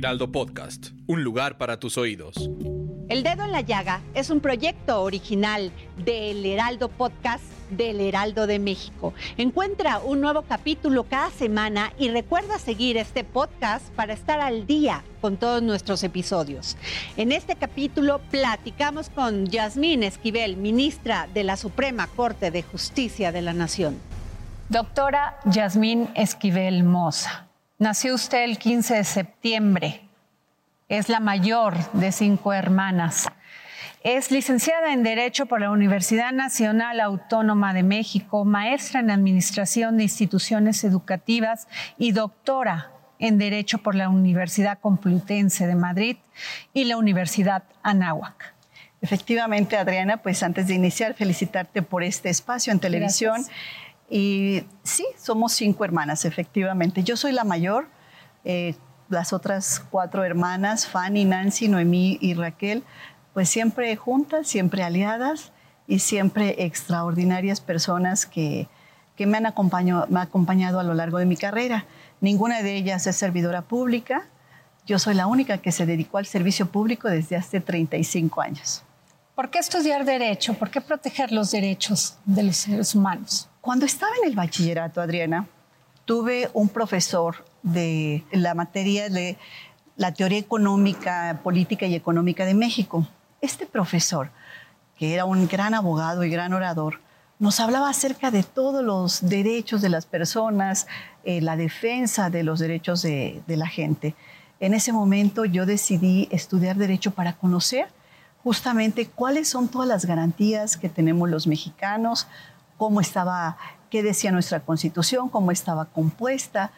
Heraldo Podcast, un lugar para tus oídos. El Dedo en la Llaga es un proyecto original del Heraldo Podcast del Heraldo de México. Encuentra un nuevo capítulo cada semana y recuerda seguir este podcast para estar al día con todos nuestros episodios. En este capítulo platicamos con Yasmín Esquivel, ministra de la Suprema Corte de Justicia de la Nación. Doctora Yasmín Esquivel Moza, nació usted el 15 de septiembre. Es la mayor de cinco hermanas. Es licenciada en Derecho por la Universidad Nacional Autónoma de México, maestra en Administración de Instituciones Educativas y doctora en Derecho por la Universidad Complutense de Madrid y la Universidad Anáhuac. Efectivamente, Adriana, pues antes de iniciar, felicitarte por este espacio en televisión. Gracias. Y sí, somos cinco hermanas, efectivamente. Yo soy la mayor. eh, las otras cuatro hermanas, Fanny, Nancy, Noemí y Raquel, pues siempre juntas, siempre aliadas y siempre extraordinarias personas que, que me, han acompañado, me han acompañado a lo largo de mi carrera. Ninguna de ellas es servidora pública. Yo soy la única que se dedicó al servicio público desde hace 35 años. ¿Por qué estudiar Derecho? ¿Por qué proteger los derechos de los seres humanos? Cuando estaba en el bachillerato, Adriana, tuve un profesor de la materia de la teoría económica, política y económica de México. Este profesor, que era un gran abogado y gran orador, nos hablaba acerca de todos los derechos de las personas, eh, la defensa de los derechos de, de la gente. En ese momento yo decidí estudiar derecho para conocer justamente cuáles son todas las garantías que tenemos los mexicanos, cómo estaba, qué decía nuestra constitución, cómo estaba compuesta,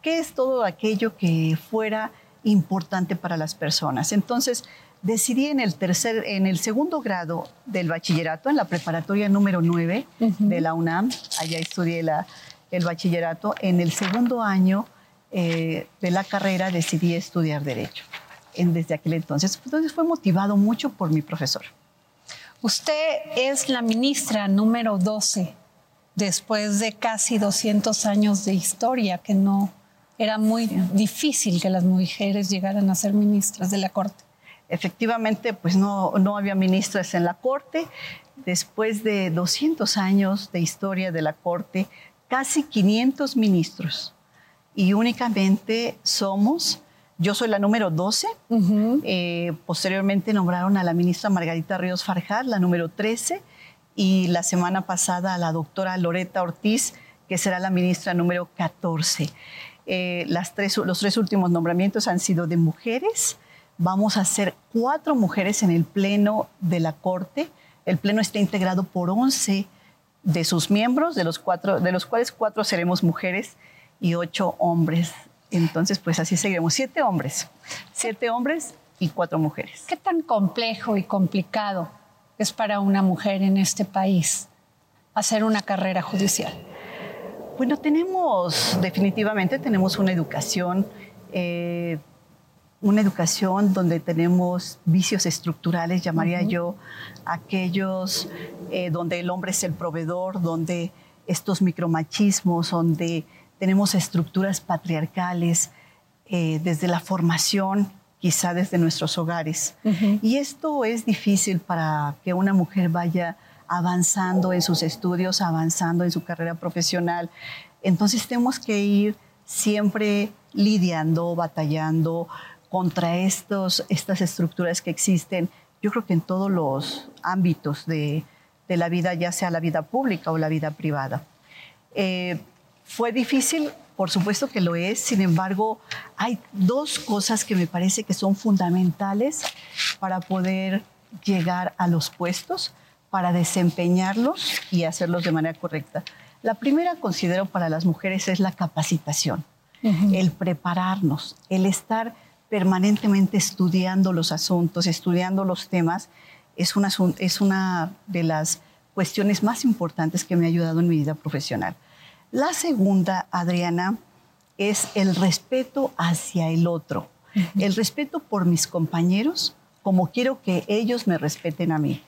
qué es todo aquello que fuera importante para las personas. Entonces, decidí en el tercer, en el segundo grado del bachillerato, en la preparatoria número 9 de la UNAM, allá estudié la- el bachillerato, en el segundo año eh, de la carrera decidí estudiar Derecho. En, desde aquel entonces, entonces fue motivado mucho por mi profesor. Usted es la ministra número 12 después de casi 200 años de historia, que no era muy difícil que las mujeres llegaran a ser ministras de la Corte. Efectivamente, pues no, no había ministras en la Corte. Después de 200 años de historia de la Corte, casi 500 ministros. Y únicamente somos, yo soy la número 12. Eh, posteriormente nombraron a la ministra Margarita Ríos Farjat, la número 13. Y la semana pasada a la doctora Loreta Ortiz, que será la ministra número 14. Eh, las tres, los tres últimos nombramientos han sido de mujeres. Vamos a ser cuatro mujeres en el Pleno de la Corte. El Pleno está integrado por 11 de sus miembros, de los, cuatro, de los cuales cuatro seremos mujeres y ocho hombres. Entonces, pues así seguiremos. Siete hombres. Siete hombres y cuatro mujeres. ¿Qué tan complejo y complicado es para una mujer en este país hacer una carrera judicial? Bueno, tenemos, definitivamente tenemos una educación, eh, una educación donde tenemos vicios estructurales, llamaría yo, aquellos eh, donde el hombre es el proveedor, donde estos micromachismos, donde tenemos estructuras patriarcales eh, desde la formación, quizá desde nuestros hogares. Y esto es difícil para que una mujer vaya avanzando en sus estudios, avanzando en su carrera profesional. Entonces tenemos que ir siempre lidiando, batallando contra estos, estas estructuras que existen, yo creo que en todos los ámbitos de, de la vida, ya sea la vida pública o la vida privada. Eh, fue difícil, por supuesto que lo es, sin embargo, hay dos cosas que me parece que son fundamentales para poder llegar a los puestos, para desempeñarlos y hacerlos de manera correcta. La primera, considero, para las mujeres es la capacitación. el prepararnos, el estar permanentemente estudiando los asuntos, estudiando los temas, es una, es una de las cuestiones más importantes que me ha ayudado en mi vida profesional. La segunda, Adriana, es el respeto hacia el otro, el respeto por mis compañeros, como quiero que ellos me respeten a mí.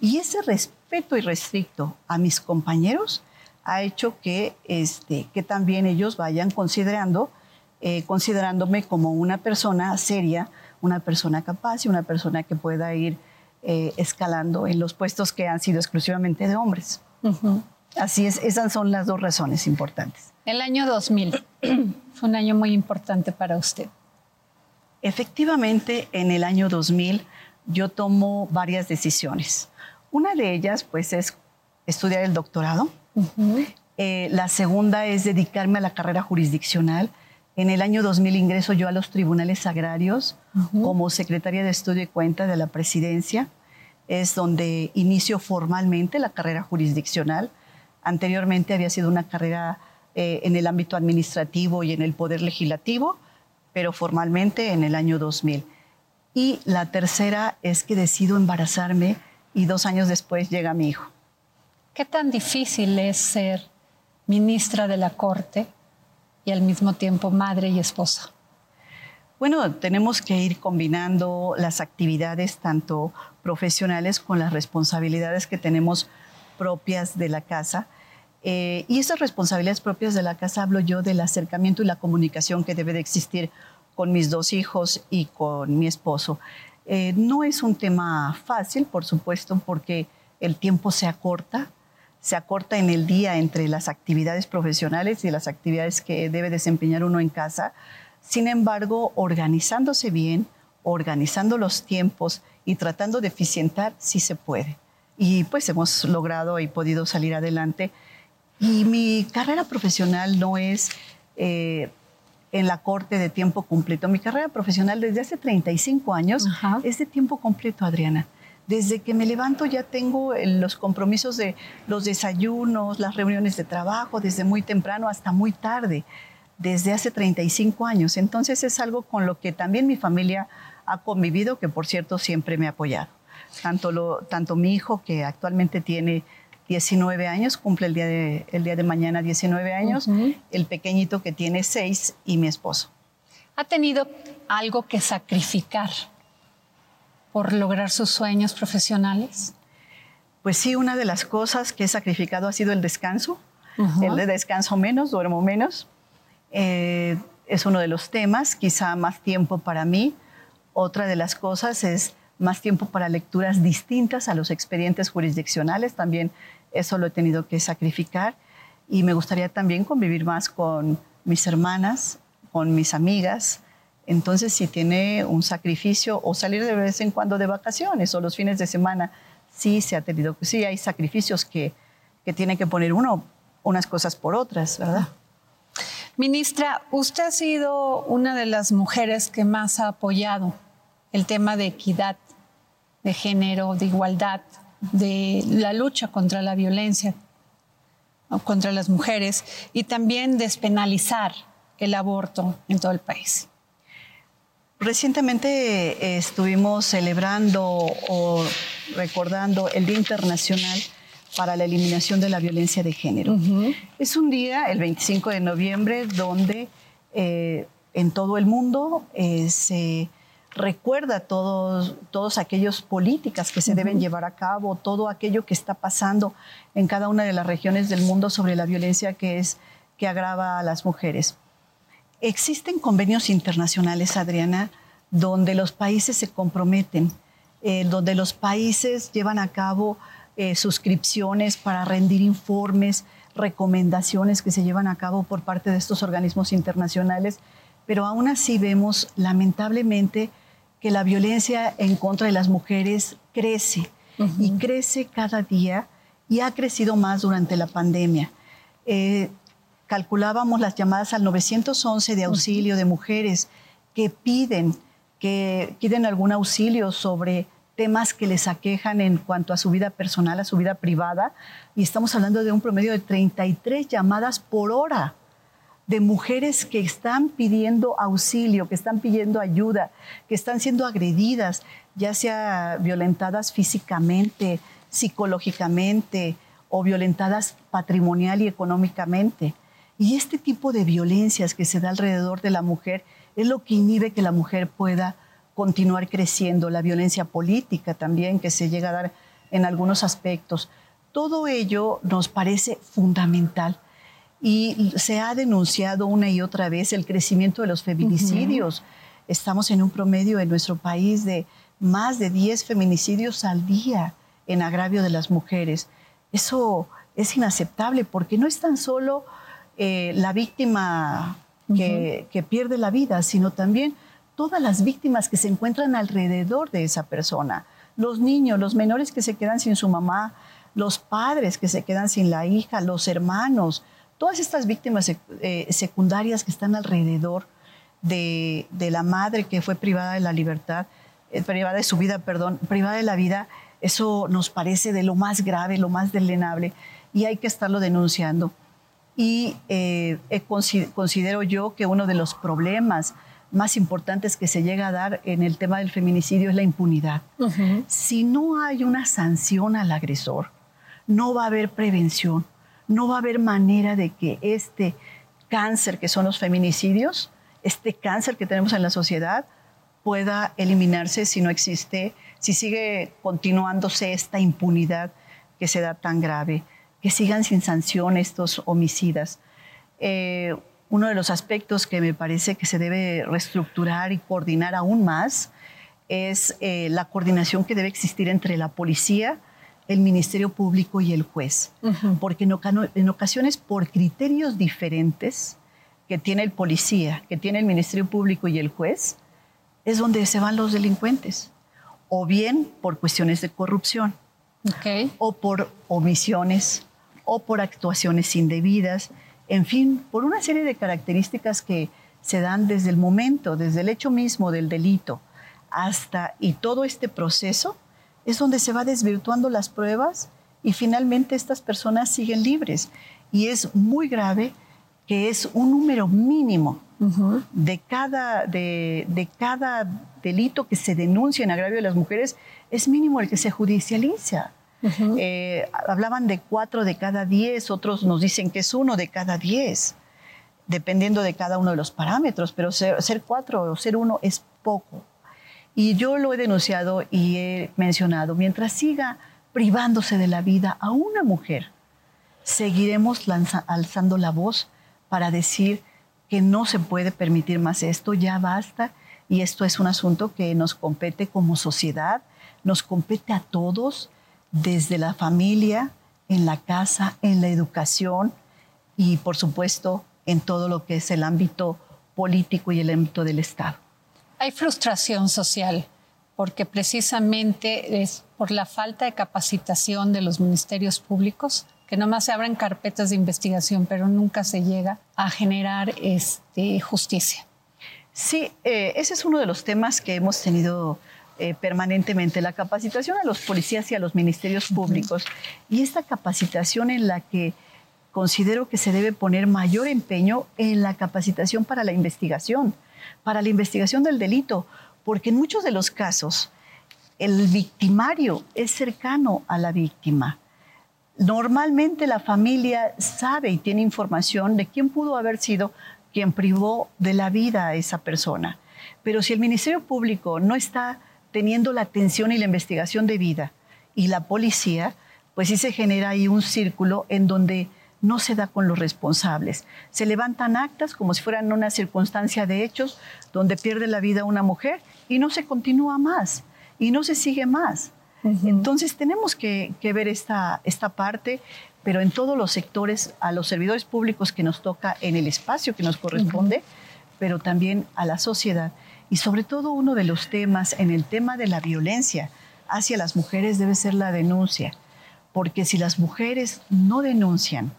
Y ese respeto irrestricto a mis compañeros ha hecho que, este, que también ellos vayan considerando, eh, considerándome como una persona seria, una persona capaz y una persona que pueda ir eh, escalando en los puestos que han sido exclusivamente de hombres. Así es, esas son las dos razones importantes. El año 2000 fue un año muy importante para usted. Efectivamente, en el año 2000 yo tomo varias decisiones. Una de ellas, pues, es estudiar el doctorado. Eh, la segunda es dedicarme a la carrera jurisdiccional. En el año 2000 ingreso yo a los tribunales agrarios como secretaria de estudio y cuenta de la presidencia. Es donde inicio formalmente la carrera jurisdiccional. Anteriormente había sido una carrera eh, en el ámbito administrativo y en el poder legislativo, pero formalmente en el año 2000. Y la tercera es que decido embarazarme y dos años después llega mi hijo. ¿Qué tan difícil es ser ministra de la Corte y al mismo tiempo madre y esposa? Bueno, tenemos que ir combinando las actividades tanto profesionales con las responsabilidades que tenemos propias de la casa. Eh, y esas responsabilidades propias de la casa hablo yo del acercamiento y la comunicación que debe de existir con mis dos hijos y con mi esposo. Eh, no es un tema fácil, por supuesto, porque el tiempo se acorta, se acorta en el día entre las actividades profesionales y las actividades que debe desempeñar uno en casa. Sin embargo, organizándose bien, organizando los tiempos y tratando de eficientar, sí se puede. Y pues hemos logrado y podido salir adelante y mi carrera profesional no es eh, en la corte de tiempo completo. Mi carrera profesional desde hace 35 años es de tiempo completo, Adriana. Desde que me levanto ya tengo los compromisos de los desayunos, las reuniones de trabajo, desde muy temprano hasta muy tarde, desde hace 35 años. Entonces es algo con lo que también mi familia ha convivido, que por cierto siempre me ha apoyado. Tanto, lo, tanto mi hijo, que actualmente tiene 19 años, cumple el día de, el día de mañana 19 años, el pequeñito que tiene 6 y mi esposo. ¿Ha tenido algo que sacrificar por lograr sus sueños profesionales? Pues sí, una de las cosas que he sacrificado ha sido el descanso. El de descanso menos, duermo menos. Eh, es uno de los temas, quizá más tiempo para mí. Otra de las cosas es más tiempo para lecturas distintas a los expedientes jurisdiccionales. También eso lo he tenido que sacrificar y me gustaría también convivir más con mis hermanas, con mis amigas. Entonces, si tiene un sacrificio o salir de vez en cuando de vacaciones o los fines de semana, sí se ha tenido, sí hay sacrificios que, que tiene que poner uno unas cosas por otras, ¿verdad? Ministra, usted ha sido una de las mujeres que más ha apoyado el tema de equidad de género, de igualdad de la lucha contra la violencia contra las mujeres y también despenalizar el aborto en todo el país. Recientemente eh, estuvimos celebrando o recordando el Día Internacional para la Eliminación de la Violencia de Género. Es un día, el 25 de noviembre, donde eh, en todo el mundo eh, se recuerda todos, todos aquellos políticas que se deben llevar a cabo, todo aquello que está pasando en cada una de las regiones del mundo sobre la violencia que, es, que agrava a las mujeres. Existen convenios internacionales, Adriana, donde los países se comprometen, eh, donde los países llevan a cabo eh, suscripciones para rendir informes, recomendaciones que se llevan a cabo por parte de estos organismos internacionales, pero aún así vemos lamentablemente que la violencia en contra de las mujeres crece y crece cada día y ha crecido más durante la pandemia. Eh, calculábamos las llamadas al 911 de auxilio de mujeres que piden, que piden algún auxilio sobre temas que les aquejan en cuanto a su vida personal, a su vida privada, y estamos hablando de un promedio de 33 llamadas por hora de mujeres que están pidiendo auxilio, que están pidiendo ayuda, que están siendo agredidas, ya sea violentadas físicamente, psicológicamente o violentadas patrimonial y económicamente. Y este tipo de violencias que se da alrededor de la mujer es lo que inhibe que la mujer pueda continuar creciendo, la violencia política también que se llega a dar en algunos aspectos. Todo ello nos parece fundamental y se ha denunciado una y otra vez el crecimiento de los feminicidios. Estamos en un promedio en nuestro país de más de 10 feminicidios al día en agravio de las mujeres. Eso es inaceptable porque no es tan solo eh, la víctima que, que pierde la vida, sino también todas las víctimas que se encuentran alrededor de esa persona. Los niños, los menores que se quedan sin su mamá, los padres que se quedan sin la hija, los hermanos, todas estas víctimas eh, secundarias que están alrededor de, la madre que fue privada de la libertad, eh, privada de su vida, perdón, privada de la vida, eso nos parece de lo más grave, lo más delenable y hay que estarlo denunciando. Y eh, considero yo que uno de los problemas más importantes que se llega a dar en el tema del feminicidio es la impunidad. Si no hay una sanción al agresor, no va a haber prevención no va a haber manera de que este cáncer que son los feminicidios, este cáncer que tenemos en la sociedad, pueda eliminarse si no existe, si sigue continuándose esta impunidad que se da tan grave, que sigan sin sanción estos homicidas. Eh, uno de los aspectos que me parece que se debe reestructurar y coordinar aún más es eh, la coordinación que debe existir entre la policía, el Ministerio Público y el juez, porque en, ocasiones por criterios diferentes que tiene el policía, que tiene el Ministerio Público y el juez, es donde se van los delincuentes, o bien por cuestiones de corrupción, o por omisiones, o por actuaciones indebidas, en fin, por una serie de características que se dan desde el momento, desde el hecho mismo del delito, hasta y todo este proceso es donde se va desvirtuando las pruebas y finalmente estas personas siguen libres. Y es muy grave que es un número mínimo de, cada, de, cada delito que se denuncia en agravio de las mujeres, es mínimo el que se judicializa. Eh, hablaban de cuatro de cada diez, otros nos dicen que es uno de cada diez, dependiendo de cada uno de los parámetros, pero ser, ser cuatro o ser uno es poco. Y yo lo he denunciado y he mencionado, mientras siga privándose de la vida a una mujer, seguiremos alzando la voz para decir que no se puede permitir más esto, ya basta, y esto es un asunto que nos compete como sociedad, nos compete a todos, desde la familia, en la casa, en la educación y por supuesto en todo lo que es el ámbito político y el ámbito del Estado. Hay frustración social porque precisamente es por la falta de capacitación de los ministerios públicos que nomás se abren carpetas de investigación, pero nunca se llega a generar este, justicia. Sí, eh, ese es uno de los temas que hemos tenido eh, permanentemente, la capacitación a los policías y a los ministerios públicos. Y esta capacitación en la que considero que se debe poner mayor empeño en la capacitación para la investigación para la investigación del delito, porque en muchos de los casos el victimario es cercano a la víctima. Normalmente la familia sabe y tiene información de quién pudo haber sido quien privó de la vida a esa persona. Pero si el Ministerio Público no está teniendo la atención y la investigación de vida y la policía, pues sí se genera ahí un círculo en donde no se da con los responsables. Se levantan actas como si fueran una circunstancia de hechos donde pierde la vida una mujer y no se continúa más y no se sigue más. Entonces tenemos que, ver esta, esta parte, pero en todos los sectores, a los servidores públicos que nos toca en el espacio que nos corresponde, pero también a la sociedad. Y sobre todo uno de los temas en el tema de la violencia hacia las mujeres debe ser la denuncia, porque si las mujeres no denuncian,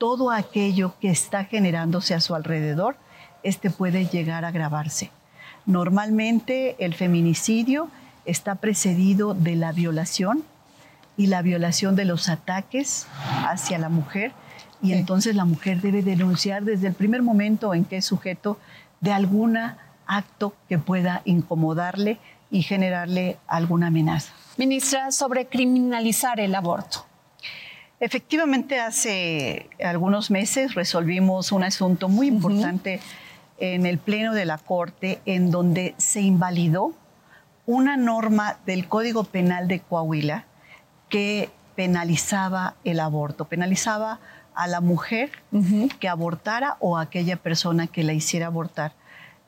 todo aquello que está generándose a su alrededor, este puede llegar a agravarse. Normalmente el feminicidio está precedido de la violación y la violación de los ataques hacia la mujer y entonces la mujer debe denunciar desde el primer momento en que es sujeto de algún acto que pueda incomodarle y generarle alguna amenaza. Ministra, sobre criminalizar el aborto. Efectivamente, hace algunos meses resolvimos un asunto muy importante en el Pleno de la Corte, en donde se invalidó una norma del Código Penal de Coahuila que penalizaba el aborto, penalizaba a la mujer que abortara o a aquella persona que la hiciera abortar.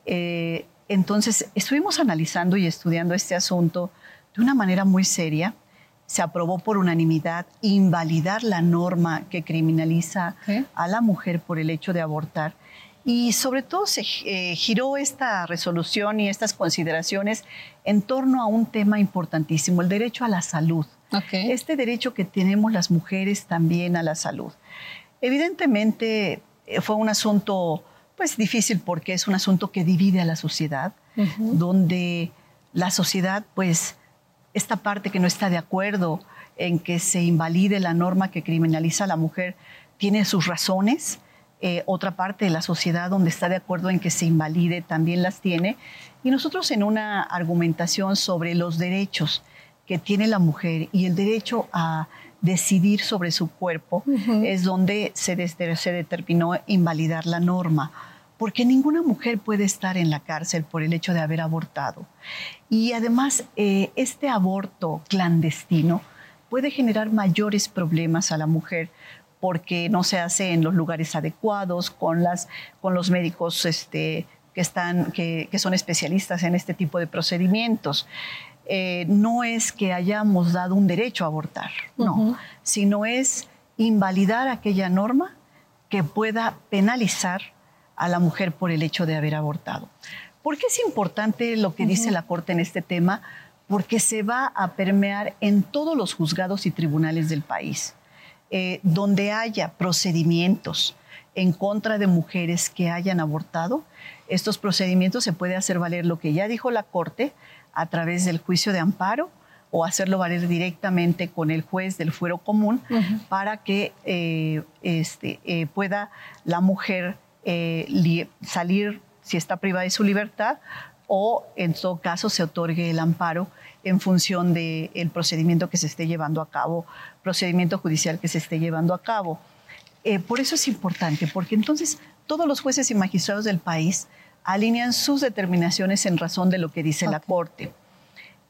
Eh, entonces, estuvimos analizando y estudiando este asunto de una manera muy seria. Se aprobó por unanimidad invalidar la norma que criminaliza a la mujer por el hecho de abortar. Y sobre todo se eh, giró esta resolución y estas consideraciones en torno a un tema importantísimo, el derecho a la salud. Este derecho que tenemos las mujeres también a la salud. Evidentemente eh, fue un asunto pues difícil porque es un asunto que divide a la sociedad, donde la sociedad pues esta parte que no está de acuerdo en que se invalide la norma que criminaliza a la mujer tiene sus razones. Eh, otra parte de la sociedad donde está de acuerdo en que se invalide también las tiene. Y nosotros en una argumentación sobre los derechos que tiene la mujer y el derecho a decidir sobre su cuerpo, es donde se, se determinó invalidar la norma porque ninguna mujer puede estar en la cárcel por el hecho de haber abortado. Y además, eh, este aborto clandestino puede generar mayores problemas a la mujer porque no se hace en los lugares adecuados, con, las, con los médicos este, que, están, que, son especialistas en este tipo de procedimientos. Eh, no es que hayamos dado un derecho a abortar, no, sino es invalidar aquella norma que pueda penalizar a la mujer por el hecho de haber abortado. ¿Por qué es importante lo que dice la Corte en este tema? Porque se va a permear en todos los juzgados y tribunales del país. Eh, donde haya procedimientos en contra de mujeres que hayan abortado, estos procedimientos se puede hacer valer lo que ya dijo la Corte a través del juicio de amparo o hacerlo valer directamente con el juez del fuero común para que eh, este, eh, pueda la mujer eh, salir si está privada de su libertad o en todo caso se otorgue el amparo en función del procedimiento que se esté llevando a cabo, procedimiento judicial que se esté llevando a cabo. Eh, por eso es importante, porque entonces todos los jueces y magistrados del país alinean sus determinaciones en razón de lo que dice la Corte.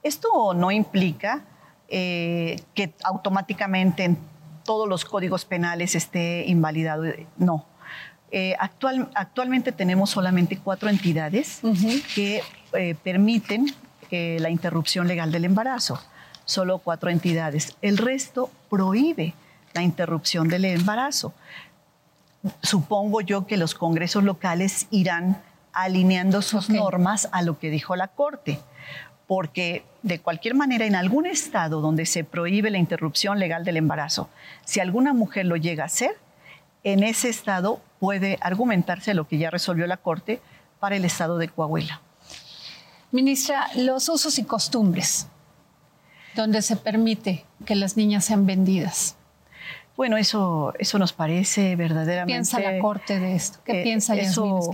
Esto no implica eh, que automáticamente en todos los códigos penales esté invalidado, no. Eh, actual, actualmente tenemos solamente cuatro entidades que eh, permiten eh, la interrupción legal del embarazo. Solo cuatro entidades. El resto prohíbe la interrupción del embarazo. Supongo yo que los congresos locales irán alineando sus normas a lo que dijo la Corte, porque de cualquier manera en algún estado donde se prohíbe la interrupción legal del embarazo, si alguna mujer lo llega a hacer, en ese estado puede argumentarse lo que ya resolvió la Corte para el estado de Coahuila. Ministra, los usos y costumbres, donde se permite que las niñas sean vendidas. Bueno, eso, eso nos parece verdaderamente. ¿Qué piensa la Corte de esto? ¿Qué eh, piensa eso,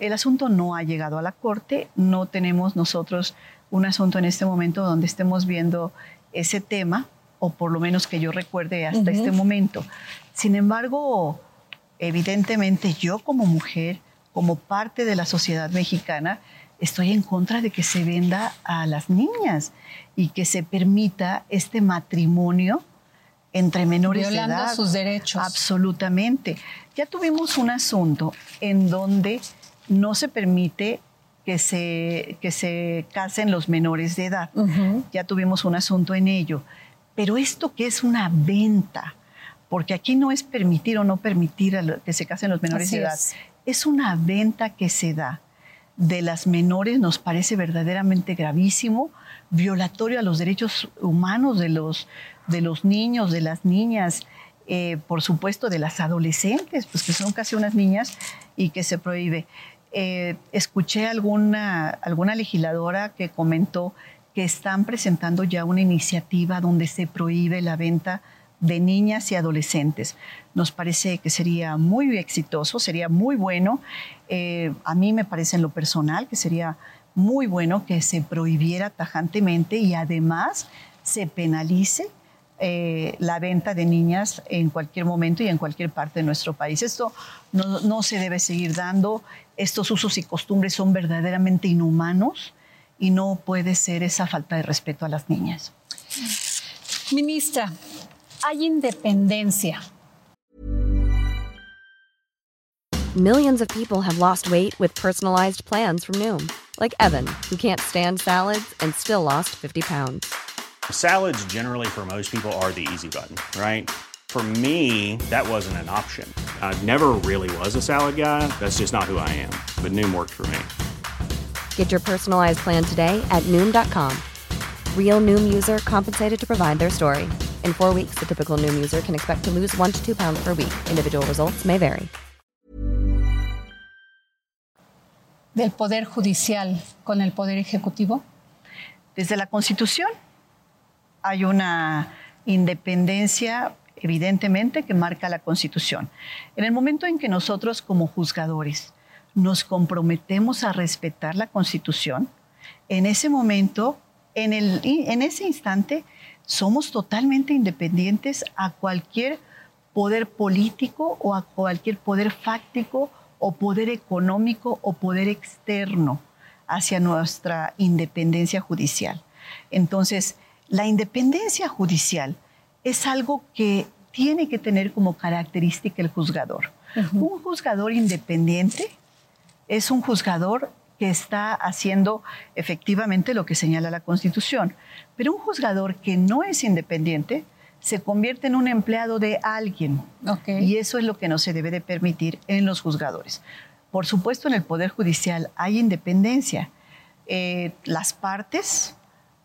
El asunto no ha llegado a la Corte, no tenemos nosotros un asunto en este momento donde estemos viendo ese tema, o por lo menos que yo recuerde hasta este momento. Sin embargo, evidentemente yo como mujer, como parte de la sociedad mexicana, estoy en contra de que se venda a las niñas y que se permita este matrimonio entre menores de edad. sus derechos. Absolutamente. Ya tuvimos un asunto en donde no se permite que se, que se casen los menores de edad. Ya tuvimos un asunto en ello. Pero esto que es una venta porque aquí no es permitir o no permitir que se casen los menores de edad, es. una venta que se da de las menores, nos parece verdaderamente gravísimo, violatorio a los derechos humanos de los, de los niños, de las niñas, eh, por supuesto de las adolescentes, pues que son casi unas niñas y que se prohíbe. Eh, escuché alguna, alguna legisladora que comentó que están presentando ya una iniciativa donde se prohíbe la venta de niñas y adolescentes. Nos parece que sería muy exitoso, sería muy bueno. Eh, a mí me parece en lo personal que sería muy bueno que se prohibiera tajantemente y además se penalice eh, la venta de niñas en cualquier momento y en cualquier parte de nuestro país. Esto no, no se debe seguir dando. Estos usos y costumbres son verdaderamente inhumanos y no puede ser esa falta de respeto a las niñas. Ministra, hay independencia. Millions of people have lost weight with personalized plans from Noom, like Evan, who can't stand salads and still lost 50 pounds. Salads, generally, for most people, are the easy button, right? For me, that wasn't an option. I never really was a salad guy. That's just not who I am. But Noom worked for me. Get your personalized plan today at Noom.com. Real Noom user compensated to provide their story. In four weeks, the typical Noom user can expect to lose one to two pounds per week. Individual results may vary. Del Poder Judicial con el Poder Ejecutivo. Desde la Constitución hay una independencia evidentemente que marca la Constitución. En el momento en que nosotros como juzgadores nos comprometemos a respetar la Constitución, en ese momento, en, el, en ese instante, somos totalmente independientes a cualquier poder político o a cualquier poder fáctico o poder económico o poder externo hacia nuestra independencia judicial. Entonces, la independencia judicial es algo que tiene que tener como característica el juzgador. Un juzgador independiente es un juzgador que está haciendo efectivamente lo que señala la Constitución. Pero un juzgador que no es independiente se convierte en un empleado de alguien. Y eso es lo que no se debe de permitir en los juzgadores. Por supuesto, en el Poder Judicial hay independencia. Eh, las partes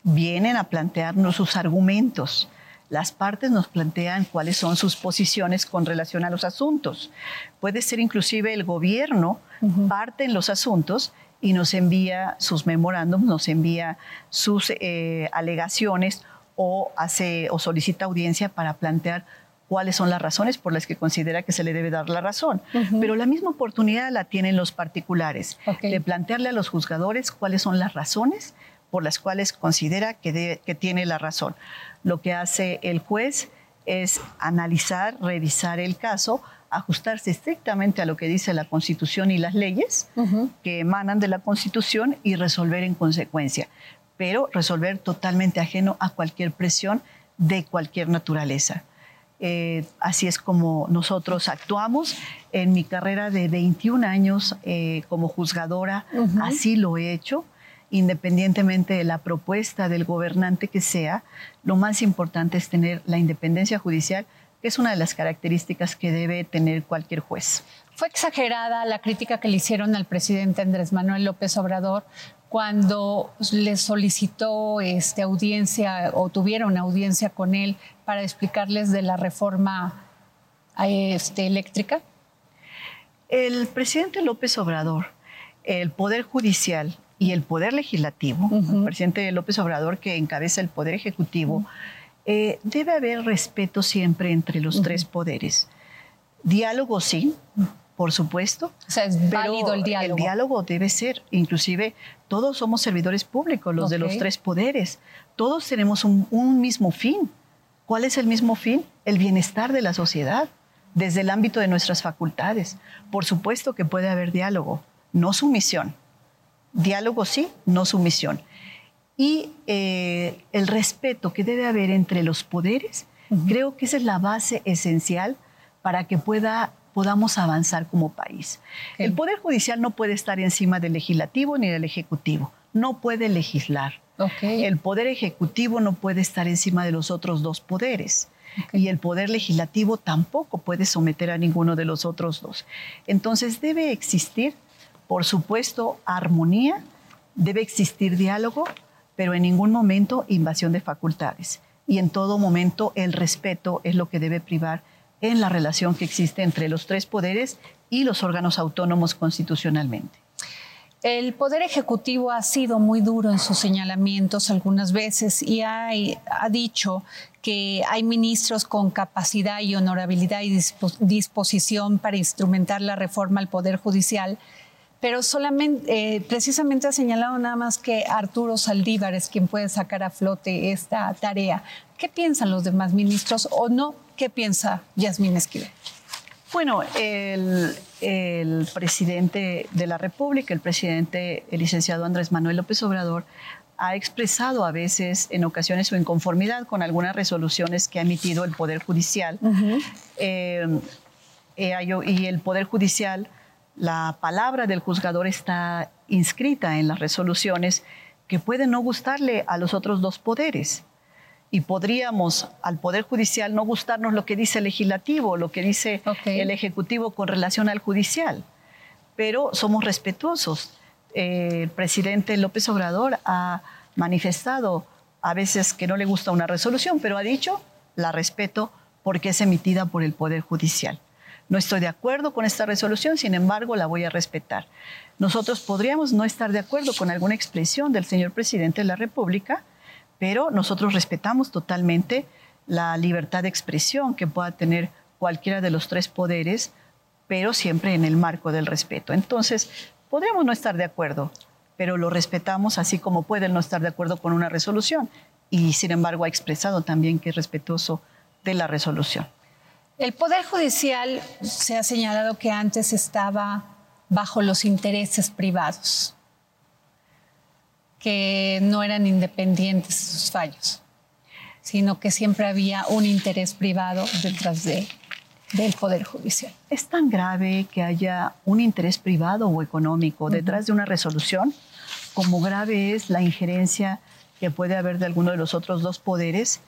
vienen a plantearnos sus argumentos. Las partes nos plantean cuáles son sus posiciones con relación a los asuntos. Puede ser inclusive el gobierno parte en los asuntos y nos envía sus memorándums, nos envía sus eh, alegaciones o, hace, o solicita audiencia para plantear cuáles son las razones por las que considera que se le debe dar la razón. Pero la misma oportunidad la tienen los particulares, de plantearle a los juzgadores cuáles son las razones por las cuales considera que, que tiene la razón. Lo que hace el juez es analizar, revisar el caso, ajustarse estrictamente a lo que dice la Constitución y las leyes que emanan de la Constitución y resolver en consecuencia, pero resolver totalmente ajeno a cualquier presión de cualquier naturaleza. Eh, así es como nosotros actuamos. En mi carrera de 21 años eh, como juzgadora, así lo he hecho independientemente de la propuesta del gobernante que sea, lo más importante es tener la independencia judicial, es una de las características que debe tener cualquier juez. Fue exagerada la crítica que le hicieron al presidente Andrés Manuel López Obrador cuando le solicitó este, audiencia o tuvieron audiencia con él para explicarles de la reforma este, eléctrica? El presidente López Obrador, el Poder Judicial y el Poder Legislativo, el presidente López Obrador que encabeza el Poder Ejecutivo, eh, debe haber respeto siempre entre los tres poderes. Diálogo sí, por supuesto. O sea, es válido el diálogo. El diálogo debe ser, inclusive todos somos servidores públicos, los de los tres poderes. Todos tenemos un, un mismo fin. ¿Cuál es el mismo fin? El bienestar de la sociedad, desde el ámbito de nuestras facultades. Por supuesto que puede haber diálogo, no sumisión Diálogo sí, no sumisión. Y eh, el respeto que debe haber entre los poderes, creo que esa es la base esencial para que pueda, podamos avanzar como país. El Poder Judicial no puede estar encima del legislativo ni del ejecutivo, no puede legislar. El Poder Ejecutivo no puede estar encima de los otros dos poderes. Y el poder legislativo tampoco puede someter a ninguno de los otros dos. Entonces debe existir por supuesto, armonía, debe existir diálogo, pero en ningún momento invasión de facultades. Y en todo momento el respeto es lo que debe privar en la relación que existe entre los tres poderes y los órganos autónomos constitucionalmente. El Poder Ejecutivo ha sido muy duro en sus señalamientos algunas veces y ha dicho que hay ministros con capacidad y honorabilidad y disposición para instrumentar la reforma al Poder Judicial, pero solamente, eh, precisamente ha señalado nada más que Arturo Saldívar es quien puede sacar a flote esta tarea. ¿Qué piensan los demás ministros o no? ¿Qué piensa Yasmín Esquivel? Bueno, el, el, presidente de la República, el presidente, el licenciado Andrés Manuel López Obrador, ha expresado a veces, en ocasiones, su inconformidad con algunas resoluciones que ha emitido el Poder Judicial. Eh, eh, y el Poder Judicial, la palabra del juzgador está inscrita en las resoluciones que pueden no gustarle a los otros dos poderes y podríamos al Poder Judicial no gustarnos lo que dice el legislativo, lo que dice el Ejecutivo con relación al judicial, pero somos respetuosos. Eh, el presidente López Obrador ha manifestado a veces que no le gusta una resolución, pero ha dicho, la respeto porque es emitida por el Poder Judicial. No estoy de acuerdo con esta resolución, sin embargo, la voy a respetar. Nosotros podríamos no estar de acuerdo con alguna expresión del señor presidente de la República, pero nosotros respetamos totalmente la libertad de expresión que pueda tener cualquiera de los tres poderes, pero siempre en el marco del respeto. Entonces, podríamos no estar de acuerdo, pero lo respetamos así como pueden no estar de acuerdo con una resolución y sin embargo ha expresado también que es respetuoso de la resolución. El Poder Judicial se ha señalado que antes estaba bajo los intereses privados que no eran independientes sus fallos, sino que siempre había un interés privado detrás de, del Poder Judicial. ¿Es tan grave que haya un interés privado o económico detrás de una resolución como grave es la injerencia que puede haber de alguno de los otros dos poderes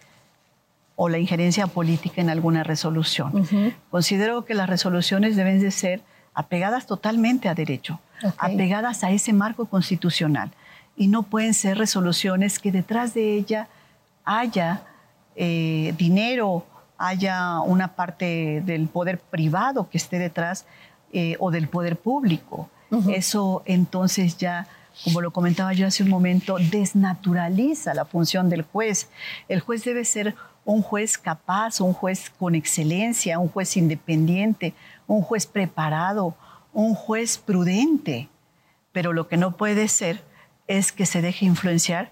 o la injerencia política en alguna resolución? Considero que las resoluciones deben de ser apegadas totalmente a derecho, apegadas a ese marco constitucional y no pueden ser resoluciones que detrás de ella haya eh, dinero, haya una parte del poder privado que esté detrás eh, o del poder público. Eso entonces ya, como lo comentaba yo hace un momento, desnaturaliza la función del juez. El juez debe ser un juez capaz, un juez con excelencia, un juez independiente, un juez preparado, un juez prudente. Pero lo que no puede ser es que se deje influenciar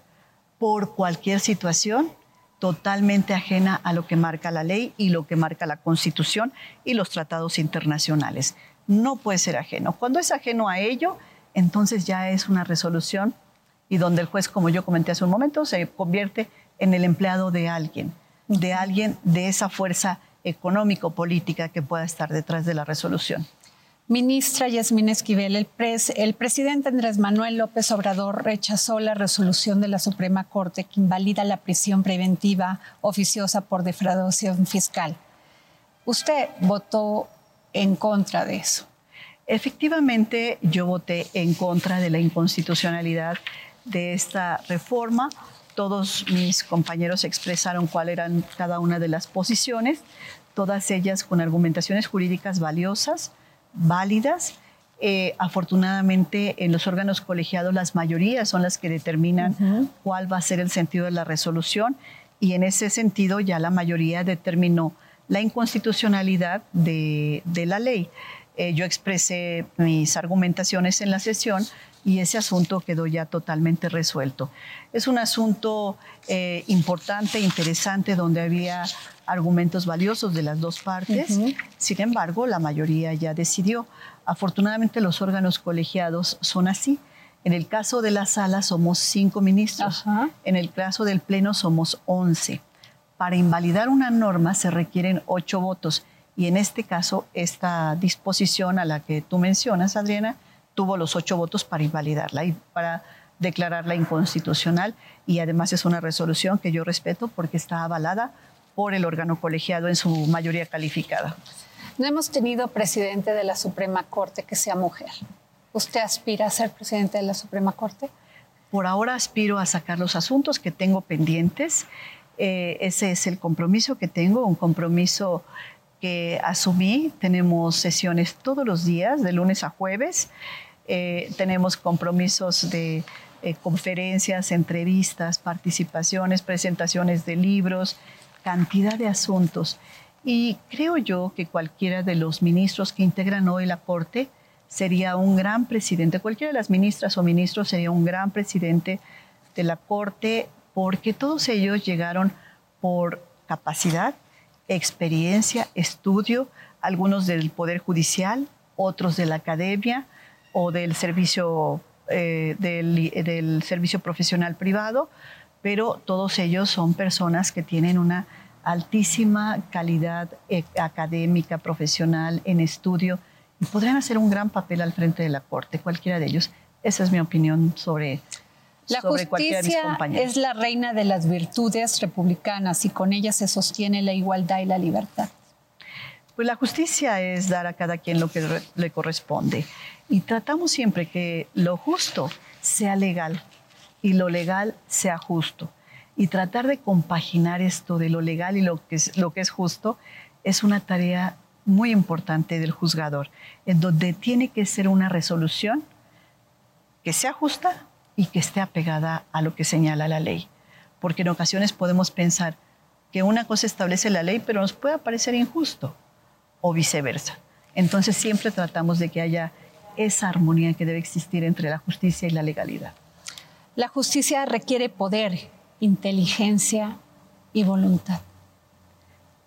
por cualquier situación totalmente ajena a lo que marca la ley y lo que marca la Constitución y los tratados internacionales. No puede ser ajeno. Cuando es ajeno a ello, entonces ya es una resolución y donde el juez, como yo comenté hace un momento, se convierte en el empleado de alguien, de alguien de esa fuerza económico-política que pueda estar detrás de la resolución. Ministra Yasmín Esquivel, el, el, presidente Andrés Manuel López Obrador rechazó la resolución de la Suprema Corte que invalida la prisión preventiva oficiosa por defraudación fiscal. Usted votó en contra de eso. Efectivamente, yo voté en contra de la inconstitucionalidad de esta reforma. Todos mis compañeros expresaron cuáles eran cada una de las posiciones, todas ellas con argumentaciones jurídicas valiosas válidas. Eh, afortunadamente, en los órganos colegiados las mayorías son las que determinan cuál va a ser el sentido de la resolución y en ese sentido ya la mayoría determinó la inconstitucionalidad de, la ley. Eh, yo expresé mis argumentaciones en la sesión y ese asunto quedó ya totalmente resuelto. Es un asunto eh, importante, interesante, donde había argumentos valiosos de las dos partes. Sin embargo, la mayoría ya decidió. Afortunadamente, los órganos colegiados son así. En el caso de la sala somos cinco ministros. En el caso del pleno somos once. Para invalidar una norma se requieren ocho votos. Y en este caso, esta disposición a la que tú mencionas, Adriana, tuvo los ocho votos para invalidarla y para declararla inconstitucional. Y además es una resolución que yo respeto porque está avalada por el órgano colegiado en su mayoría calificada. No hemos tenido presidente de la Suprema Corte que sea mujer. ¿Usted aspira a ser presidente de la Suprema Corte? Por ahora aspiro a sacar los asuntos que tengo pendientes. Eh, ese es el compromiso que tengo, un compromiso que asumí. Tenemos sesiones todos los días, de lunes a jueves. eh, tenemos compromisos de eh, conferencias, entrevistas, participaciones, presentaciones de libros, cantidad de asuntos. Y creo yo que cualquiera de los ministros que integran hoy la Corte sería un gran presidente, cualquiera de las ministras o ministros sería un gran presidente de la Corte porque todos ellos llegaron por capacidad, experiencia, estudio, algunos del Poder Judicial, otros de la academia o del servicio, eh, del, servicio profesional privado, pero todos ellos son personas que tienen una altísima calidad eh, académica, profesional, en estudio, y podrían hacer un gran papel al frente de la Corte, cualquiera de ellos. Esa es mi opinión sobre, la sobre cualquiera de mis compañeros. Es la reina de las virtudes republicanas y con ella se sostiene la igualdad y la libertad. Pues la justicia es dar a cada quien lo que le corresponde. Y tratamos siempre que lo justo sea legal y lo legal sea justo. Y tratar de compaginar esto de lo legal y lo que es, lo que es justo es una tarea muy importante del juzgador, en donde tiene que ser una resolución que sea justa y que esté apegada a lo que señala la ley. Porque en ocasiones podemos pensar que una cosa establece la ley, pero nos puede parecer injusto o viceversa. Entonces siempre tratamos de que haya esa armonía que debe existir entre la justicia y la legalidad. La justicia requiere poder, inteligencia y voluntad.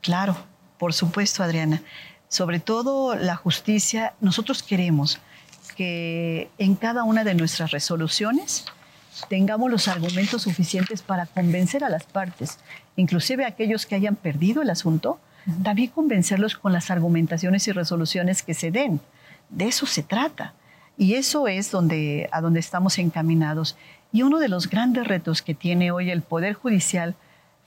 Claro, por supuesto, Adriana. Sobre todo la justicia, nosotros queremos que en cada una de nuestras resoluciones tengamos los argumentos suficientes para convencer a las partes, inclusive a aquellos que hayan perdido el asunto, también convencerlos con las argumentaciones y resoluciones que se den. De eso se trata. Y eso es donde, a donde estamos encaminados. Y uno de los grandes retos que tiene hoy el Poder Judicial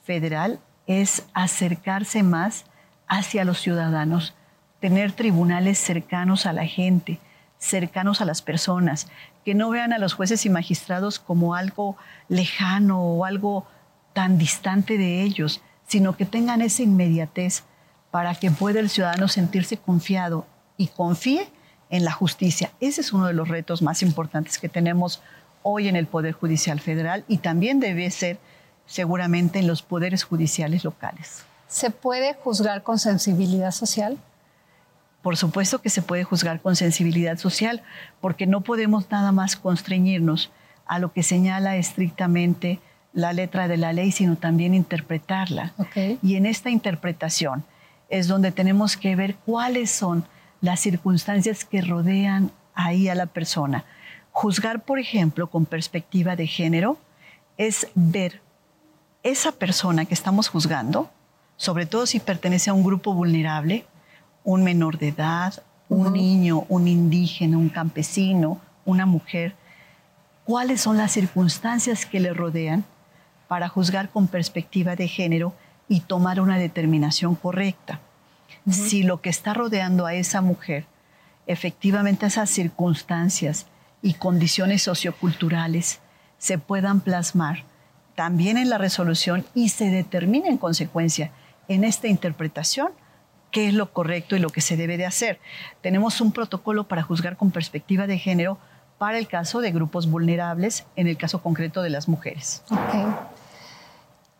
Federal es acercarse más hacia los ciudadanos, tener tribunales cercanos a la gente, cercanos a las personas, que no vean a los jueces y magistrados como algo lejano o algo tan distante de ellos, sino que tengan esa inmediatez para que pueda el ciudadano sentirse confiado y confíe en la justicia. Ese es uno de los retos más importantes que tenemos hoy en el Poder Judicial Federal y también debe ser seguramente en los poderes judiciales locales. ¿Se puede juzgar con sensibilidad social? Por supuesto que se puede juzgar con sensibilidad social, porque no podemos nada más constreñirnos a lo que señala estrictamente la letra de la ley, sino también interpretarla. Y en esta interpretación, es donde tenemos que ver cuáles son las circunstancias que rodean ahí a la persona. Juzgar, por ejemplo, con perspectiva de género, es ver esa persona que estamos juzgando, sobre todo si pertenece a un grupo vulnerable, un menor de edad, un niño, un indígena, un campesino, una mujer, cuáles son las circunstancias que le rodean para juzgar con perspectiva de género y tomar una determinación correcta. Si lo que está rodeando a esa mujer, efectivamente esas circunstancias y condiciones socioculturales se puedan plasmar también en la resolución y se determine en consecuencia en esta interpretación qué es lo correcto y lo que se debe de hacer. Tenemos un protocolo para juzgar con perspectiva de género para el caso de grupos vulnerables, en el caso concreto de las mujeres.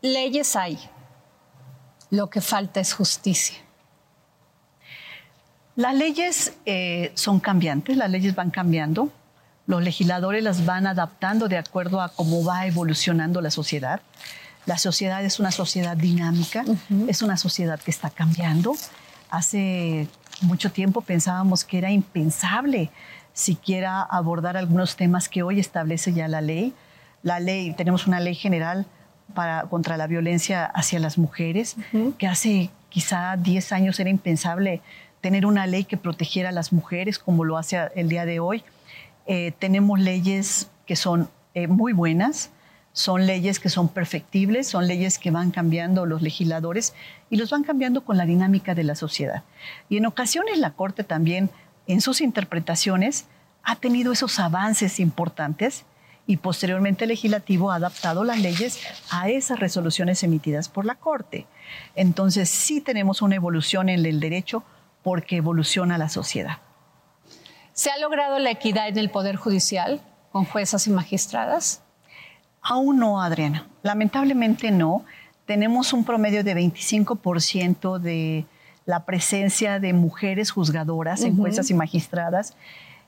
Leyes hay, lo que falta es justicia. Las leyes eh, son cambiantes, las leyes van cambiando, los legisladores las van adaptando de acuerdo a cómo va evolucionando la sociedad. La sociedad es una sociedad dinámica, es una sociedad que está cambiando. Hace mucho tiempo pensábamos que era impensable siquiera abordar algunos temas que hoy establece ya la ley. La ley, tenemos una ley general para, contra la violencia hacia las mujeres, que hace quizá 10 años era impensable tener una ley que protegiera a las mujeres como lo hace el día de hoy. Eh, tenemos leyes que son eh, muy buenas, son leyes que son perfectibles, son leyes que van cambiando los legisladores y los van cambiando con la dinámica de la sociedad. Y en ocasiones la Corte también, en sus interpretaciones, ha tenido esos avances importantes y posteriormente el legislativo ha adaptado las leyes a esas resoluciones emitidas por la Corte. Entonces sí tenemos una evolución en el derecho porque evoluciona la sociedad. ¿Se ha logrado la equidad en el Poder Judicial con juezas y magistradas? Aún no, Adriana. Lamentablemente no. Tenemos un promedio de 25% de la presencia de mujeres juzgadoras en juezas y magistradas.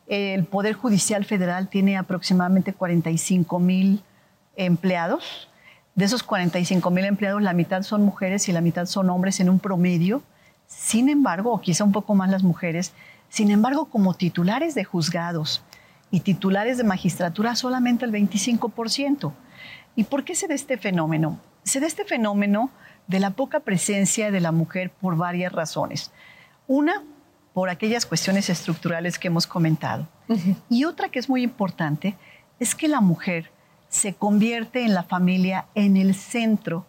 El Poder Judicial Federal tiene aproximadamente 45 mil empleados. De esos 45 mil empleados, la mitad son mujeres y la mitad son hombres en un promedio. Sin embargo, o quizá un poco más las mujeres, sin embargo, como titulares de juzgados y titulares de magistratura, solamente el 25%. ¿Y por qué se da este fenómeno? Se da este fenómeno de la poca presencia de la mujer por varias razones. Una, por aquellas cuestiones estructurales que hemos comentado. Y otra que es muy importante es que la mujer se convierte en la familia en el centro,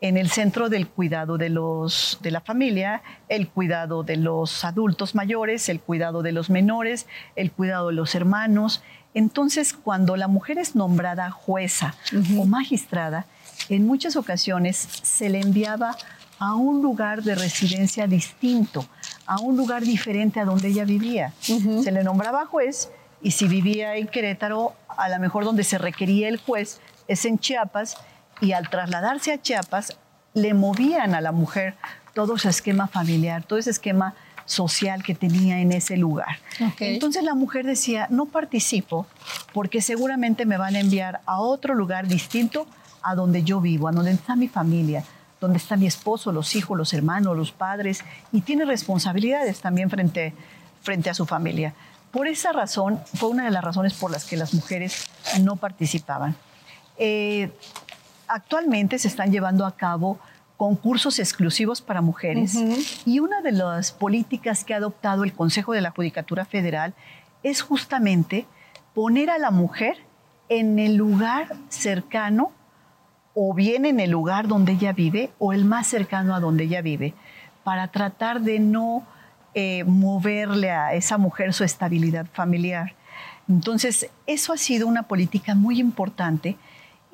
en el centro del cuidado de, los, de la familia, el cuidado de los adultos mayores, el cuidado de los menores, el cuidado de los hermanos. Entonces, cuando la mujer es nombrada jueza o magistrada, en muchas ocasiones se le enviaba a un lugar de residencia distinto, a un lugar diferente a donde ella vivía. Se le nombraba juez y si vivía en Querétaro, a lo mejor donde se requería el juez es en Chiapas y al trasladarse a Chiapas le movían a la mujer todo su esquema familiar, todo ese esquema social que tenía en ese lugar. Entonces la mujer decía, no participo porque seguramente me van a enviar a otro lugar distinto a donde yo vivo, a donde está mi familia, donde está mi esposo, los hijos, los hermanos, los padres, y tiene responsabilidades también frente, frente a su familia. Por esa razón, fue una de las razones por las que las mujeres no participaban. Eh, actualmente se están llevando a cabo concursos exclusivos para mujeres y una de las políticas que ha adoptado el Consejo de la Judicatura Federal es justamente poner a la mujer en el lugar cercano o bien en el lugar donde ella vive o el más cercano a donde ella vive, para tratar de no eh, moverle a esa mujer su estabilidad familiar. Entonces, eso ha sido una política muy importante.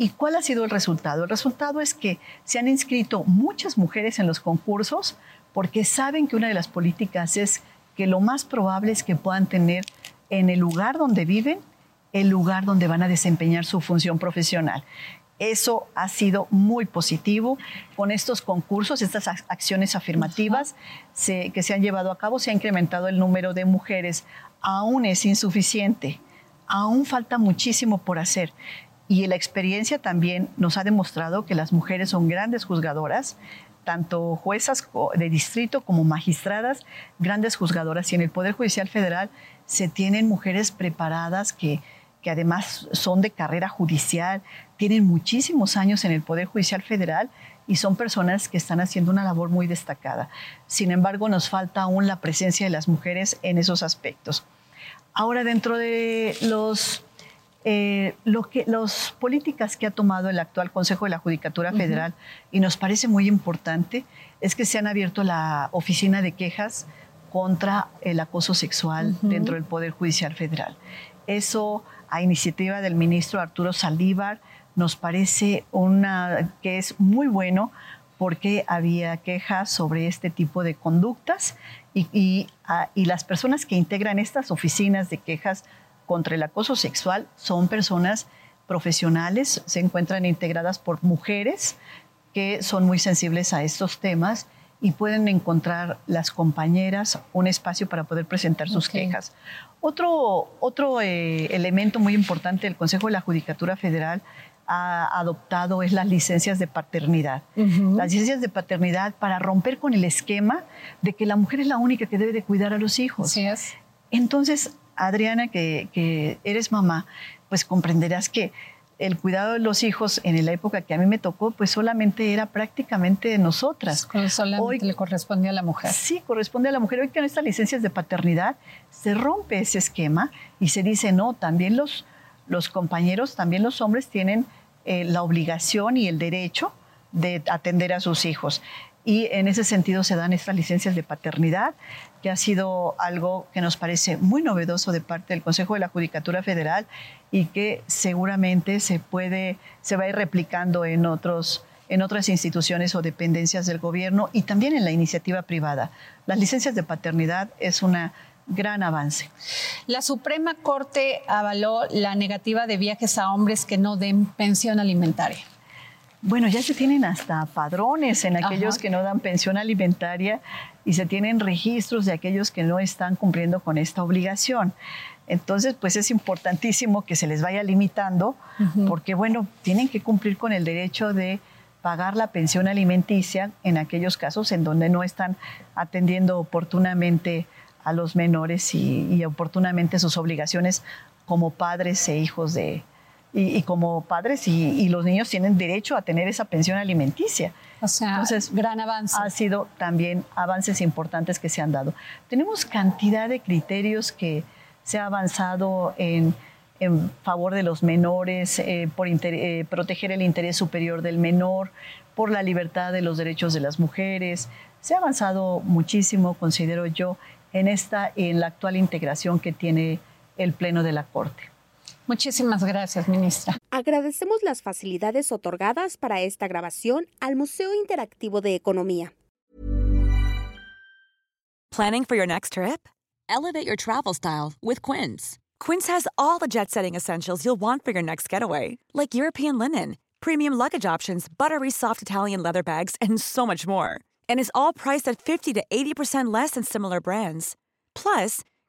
¿Y cuál ha sido el resultado? El resultado es que se han inscrito muchas mujeres en los concursos porque saben que una de las políticas es que lo más probable es que puedan tener en el lugar donde viven el lugar donde van a desempeñar su función profesional. Eso ha sido muy positivo. Con estos concursos, estas acciones afirmativas que se han llevado a cabo, se ha incrementado el número de mujeres. Aún es insuficiente, aún falta muchísimo por hacer. Y la experiencia también nos ha demostrado que las mujeres son grandes juzgadoras, tanto juezas de distrito como magistradas, grandes juzgadoras. Y en el Poder Judicial Federal se tienen mujeres preparadas que que además son de carrera judicial, tienen muchísimos años en el Poder Judicial Federal y son personas que están haciendo una labor muy destacada. Sin embargo, nos falta aún la presencia de las mujeres en esos aspectos. Ahora, dentro de los, eh, lo que, las políticas que ha tomado el actual Consejo de la Judicatura Federal, y nos parece muy importante, es que se han abierto la oficina de quejas contra el acoso sexual dentro del Poder Judicial Federal. Eso a iniciativa del ministro Arturo Saldívar, nos parece una, que es muy bueno porque había quejas sobre este tipo de conductas y, ah, y, las personas que integran estas oficinas de quejas contra el acoso sexual son personas profesionales, se encuentran integradas por mujeres que son muy sensibles a estos temas y pueden encontrar las compañeras un espacio para poder presentar sus quejas. Otro, otro eh, elemento muy importante del Consejo de la Judicatura Federal ha adoptado es las licencias de paternidad. Las licencias de paternidad para romper con el esquema de que la mujer es la única que debe de cuidar a los hijos. Entonces, Adriana, que, que eres mamá, pues comprenderás que el cuidado de los hijos en la época que a mí me tocó, pues solamente era prácticamente de nosotras. Solamente le corresponde a la mujer. Sí, corresponde a la mujer. Hoy con estas licencias de paternidad se rompe ese esquema y se dice, no, también los, los compañeros, también los hombres tienen eh, la obligación y el derecho de atender a sus hijos. Y en ese sentido se dan estas licencias de paternidad, que ha sido algo que nos parece muy novedoso de parte del Consejo de la Judicatura Federal y que seguramente se puede, se va a ir replicando en otros en otras instituciones o dependencias del gobierno y también en la iniciativa privada. Las licencias de paternidad es una gran avance. La Suprema Corte avaló la negativa de viajes a hombres que no den pensión alimentaria. Bueno, ya se tienen hasta padrones en aquellos que no dan pensión alimentaria y se tienen registros de aquellos que no están cumpliendo con esta obligación. Entonces, pues es importantísimo que se les vaya limitando, porque bueno, tienen que cumplir con el derecho de pagar la pensión alimenticia en aquellos casos en donde no están atendiendo oportunamente a los menores y, oportunamente sus obligaciones como padres e hijos de, y, como padres y, los niños tienen derecho a tener esa pensión alimenticia. O sea, Entonces, gran avance. Ha sido también avances importantes que se han dado. Tenemos cantidad de criterios que se ha avanzado en, en favor de los menores, eh, por eh, proteger el interés superior del menor, por la libertad de los derechos de las mujeres. Se ha avanzado muchísimo, considero yo, en esta en la actual integración que tiene el Pleno de la Corte. Muchísimas gracias, ministra. Agradecemos las facilidades otorgadas para esta grabación al Museo Interactivo de Economía. Planning for your next trip? Elevate your travel style with Quince. Quince has all the jet-setting essentials you'll want for your next getaway, like European linen, premium luggage options, buttery soft Italian leather bags, and so much more. And is all priced at 50 to 80% less than similar brands. Plus,